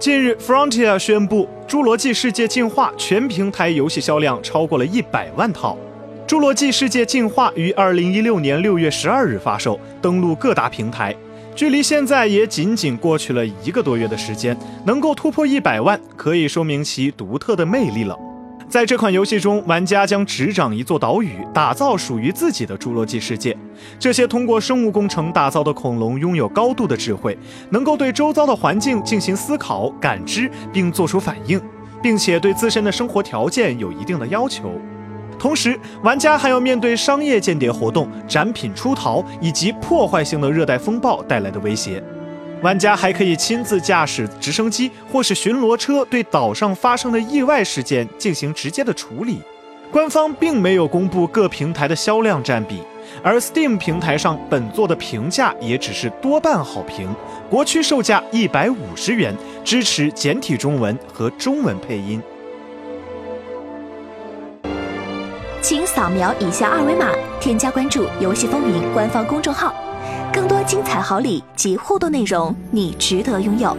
近日，Frontier 宣布《侏罗纪世界：进化》全平台游戏销量超过了一百万套。《侏罗纪世界：进化》于二零一六年六月十二日发售，登陆各大平台。距离现在也仅仅过去了一个多月的时间，能够突破一百万，可以说明其独特的魅力了。在这款游戏中，玩家将执掌一座岛屿，打造属于自己的侏罗纪世界。这些通过生物工程打造的恐龙拥有高度的智慧，能够对周遭的环境进行思考、感知并做出反应，并且对自身的生活条件有一定的要求。同时，玩家还要面对商业间谍活动、展品出逃以及破坏性的热带风暴带来的威胁。玩家还可以亲自驾驶直升机或是巡逻车，对岛上发生的意外事件进行直接的处理。官方并没有公布各平台的销量占比，而 Steam 平台上本作的评价也只是多半好评。国区售价一百五十元，支持简体中文和中文配音。请扫描以下二维码，添加关注“游戏风云”官方公众号。精彩好礼及互动内容，你值得拥有。